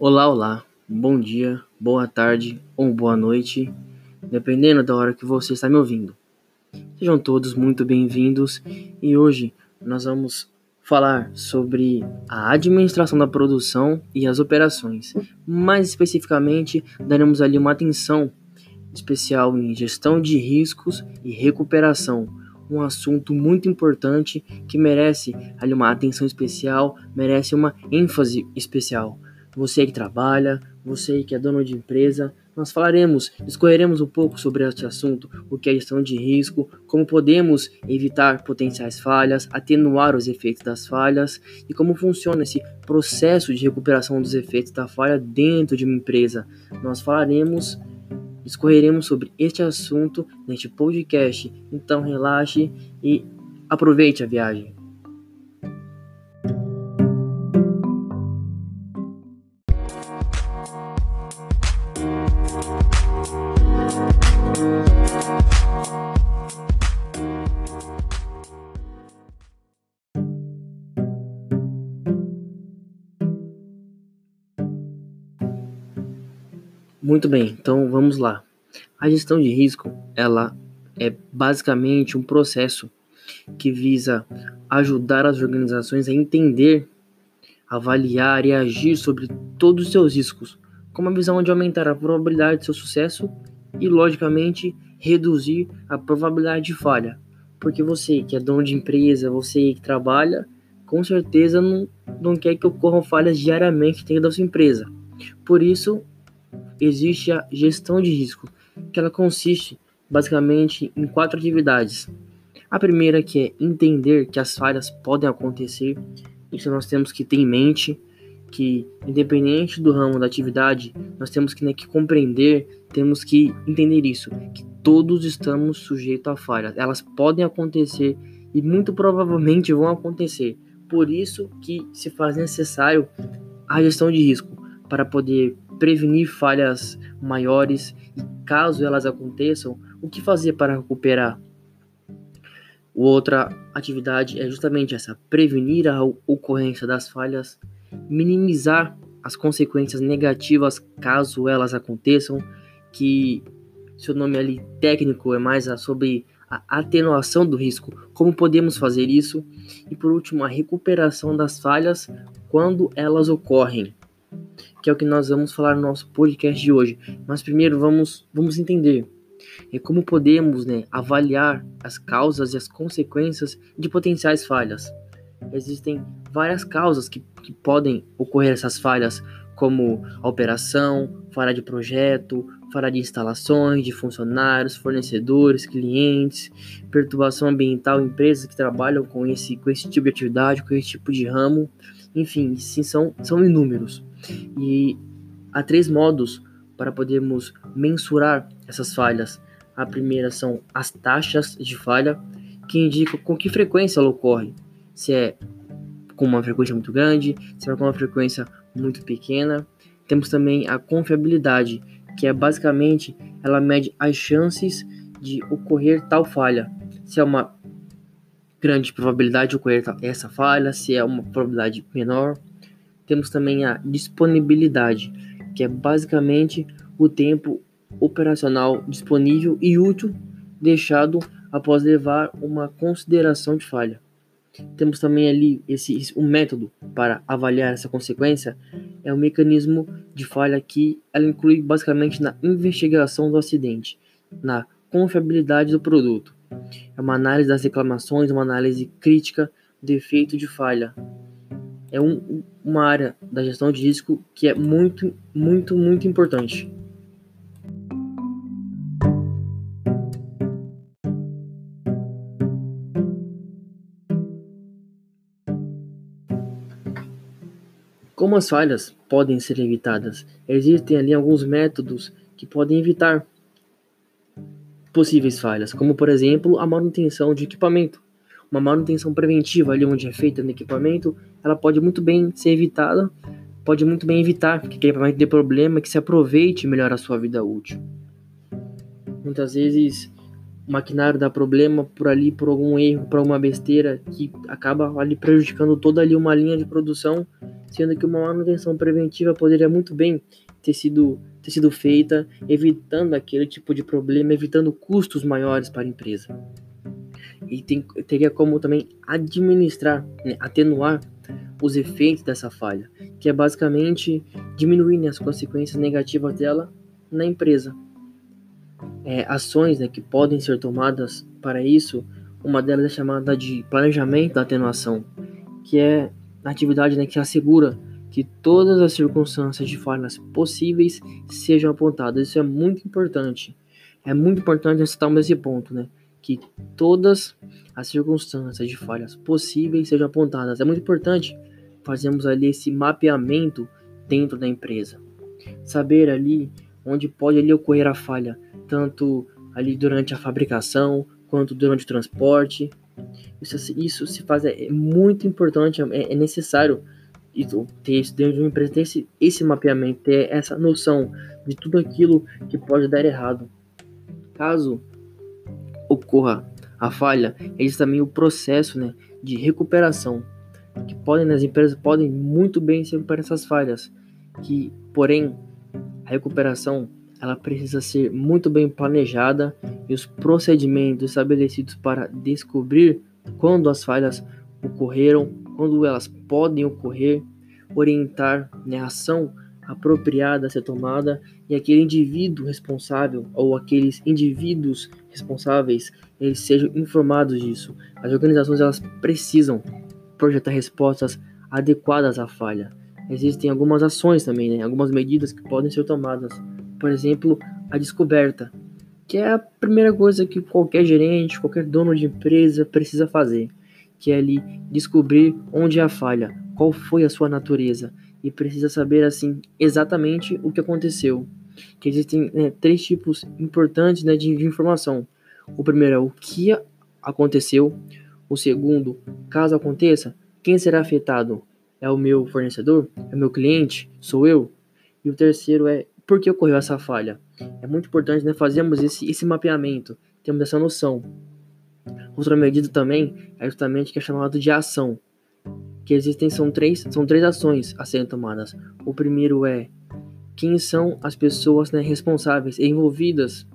Olá, olá, bom dia, boa tarde ou boa noite, dependendo da hora que você está me ouvindo. Sejam todos muito bem-vindos e hoje nós vamos falar sobre a administração da produção e as operações. Mais especificamente, daremos ali uma atenção especial em gestão de riscos e recuperação, um assunto muito importante que merece ali uma atenção especial, merece uma ênfase especial você que trabalha, você que é dono de empresa, nós falaremos, discorreremos um pouco sobre este assunto, o que é gestão de risco, como podemos evitar potenciais falhas, atenuar os efeitos das falhas e como funciona esse processo de recuperação dos efeitos da falha dentro de uma empresa. Nós falaremos, discorreremos sobre este assunto neste podcast. Então relaxe e aproveite a viagem. Muito bem, então vamos lá. A gestão de risco, ela é basicamente um processo que visa ajudar as organizações a entender, avaliar e agir sobre todos os seus riscos, com uma visão de aumentar a probabilidade de seu sucesso e, logicamente, reduzir a probabilidade de falha. Porque você que é dono de empresa, você que trabalha, com certeza não, não quer que ocorram falhas diariamente dentro da sua empresa. Por isso, existe a gestão de risco, que ela consiste basicamente em quatro atividades. A primeira que é entender que as falhas podem acontecer, isso nós temos que ter em mente que independente do ramo da atividade, nós temos que, né, que compreender, temos que entender isso, que todos estamos sujeitos a falhas. Elas podem acontecer e muito provavelmente vão acontecer. Por isso que se faz necessário a gestão de risco para poder prevenir falhas maiores e caso elas aconteçam, o que fazer para recuperar? Outra atividade é justamente essa: prevenir a ocorrência das falhas, minimizar as consequências negativas caso elas aconteçam, que seu nome ali técnico é mais sobre a atenuação do risco, como podemos fazer isso, e por último, a recuperação das falhas quando elas ocorrem que é o que nós vamos falar no nosso podcast de hoje. Mas primeiro vamos, vamos entender é como podemos né, avaliar as causas e as consequências de potenciais falhas. Existem várias causas que, que podem ocorrer essas falhas, como a operação, falha de projeto, falha de instalações, de funcionários, fornecedores, clientes, perturbação ambiental, empresas que trabalham com esse, com esse tipo de atividade, com esse tipo de ramo, enfim, sim, são, são inúmeros. E há três modos para podermos mensurar essas falhas. A primeira são as taxas de falha, que indicam com que frequência ela ocorre. Se é com uma frequência muito grande, se é com uma frequência muito pequena. Temos também a confiabilidade, que é basicamente ela mede as chances de ocorrer tal falha. Se é uma grande probabilidade de ocorrer essa falha, se é uma probabilidade menor. Temos também a disponibilidade, que é basicamente o tempo operacional disponível e útil deixado após levar uma consideração de falha. Temos também ali esse um método para avaliar essa consequência é o mecanismo de falha que ela inclui basicamente na investigação do acidente, na confiabilidade do produto. É uma análise das reclamações, uma análise crítica do efeito de falha, é um, uma área da gestão de risco que é muito, muito, muito importante. Como as falhas podem ser evitadas? Existem ali alguns métodos que podem evitar possíveis falhas, como por exemplo a manutenção de equipamento uma manutenção preventiva ali onde é feita no equipamento, ela pode muito bem ser evitada, pode muito bem evitar que aquele equipamento dê problema, que se aproveite melhor a sua vida útil. Muitas vezes o maquinário dá problema por ali, por algum erro, por alguma besteira que acaba ali prejudicando toda ali uma linha de produção sendo que uma manutenção preventiva poderia muito bem ter sido, ter sido feita, evitando aquele tipo de problema, evitando custos maiores para a empresa. E tem, teria como também administrar, né, atenuar os efeitos dessa falha, que é basicamente diminuir né, as consequências negativas dela na empresa. É, ações né, que podem ser tomadas para isso, uma delas é chamada de planejamento da atenuação, que é a atividade né, que assegura que todas as circunstâncias de falhas possíveis sejam apontadas. Isso é muito importante. É muito importante citarmos esse ponto, né? Que todas as circunstâncias de falhas possíveis sejam apontadas. É muito importante fazermos ali esse mapeamento dentro da empresa. Saber ali onde pode ali ocorrer a falha, tanto ali durante a fabricação quanto durante o transporte. Isso, isso se faz é muito importante, é, é necessário ter isso dentro de uma empresa, ter esse, esse mapeamento, ter essa noção de tudo aquilo que pode dar errado. Caso ocorra a falha, existe também o processo né, de recuperação, que podem, né, as empresas podem muito bem se recuperar essas falhas, que porém a recuperação ela precisa ser muito bem planejada e os procedimentos estabelecidos para descobrir quando as falhas ocorreram, quando elas podem ocorrer, orientar né, a ação apropriada a ser tomada e aquele indivíduo responsável ou aqueles indivíduos responsáveis eles sejam informados disso. As organizações elas precisam projetar respostas adequadas à falha. Existem algumas ações também, né, algumas medidas que podem ser tomadas. Por exemplo, a descoberta, que é a primeira coisa que qualquer gerente, qualquer dono de empresa precisa fazer, que é ali descobrir onde é a falha, qual foi a sua natureza e precisa saber assim exatamente o que aconteceu. Que existem né, três tipos importantes né, de, de informação. O primeiro é o que aconteceu. O segundo, caso aconteça, quem será afetado? É o meu fornecedor? É o meu cliente? Sou eu? E o terceiro é por que ocorreu essa falha? É muito importante né, fazermos esse, esse mapeamento, temos essa noção. Outra medida também é justamente que é chamado de ação que existem são três, são três ações a serem tomadas. O primeiro é quem são as pessoas né, responsáveis envolvidas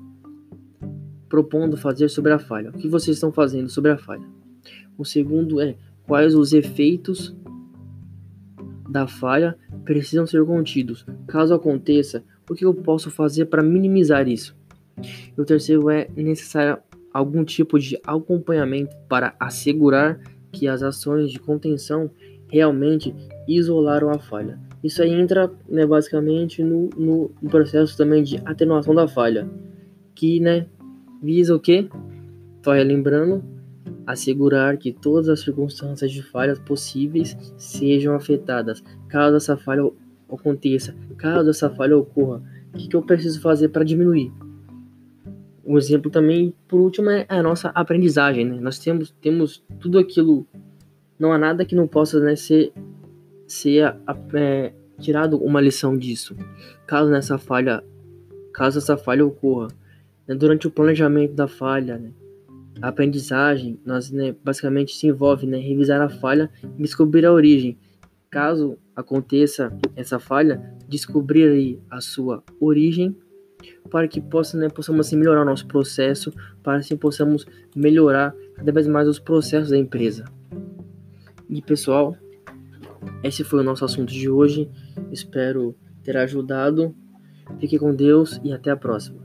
propondo fazer sobre a falha. O que vocês estão fazendo sobre a falha? O segundo é quais os efeitos da falha precisam ser contidos. Caso aconteça, o que eu posso fazer para minimizar isso? E o terceiro é necessário algum tipo de acompanhamento para assegurar que as ações de contenção realmente isolaram a falha. Isso aí entra né, basicamente no, no, processo também de atenuação da falha, que né, visa o que? Só relembrando, assegurar que todas as circunstâncias de falhas possíveis sejam afetadas. Caso essa falha aconteça, caso essa falha ocorra, o que, que eu preciso fazer para diminuir? Um exemplo também, por último, é a nossa aprendizagem. Né? Nós temos, temos tudo aquilo não há nada que não possa né, ser, ser é, tirado uma lição disso. Caso nessa falha, caso essa falha ocorra, né, durante o planejamento da falha, né, a aprendizagem, nós né, basicamente se envolve né, revisar a falha e descobrir a origem. Caso aconteça essa falha, descobrir aí a sua origem para que possa, né, possamos assim, melhorar o nosso processo, para assim possamos melhorar cada vez mais os processos da empresa. E pessoal, esse foi o nosso assunto de hoje. Espero ter ajudado. Fique com Deus e até a próxima.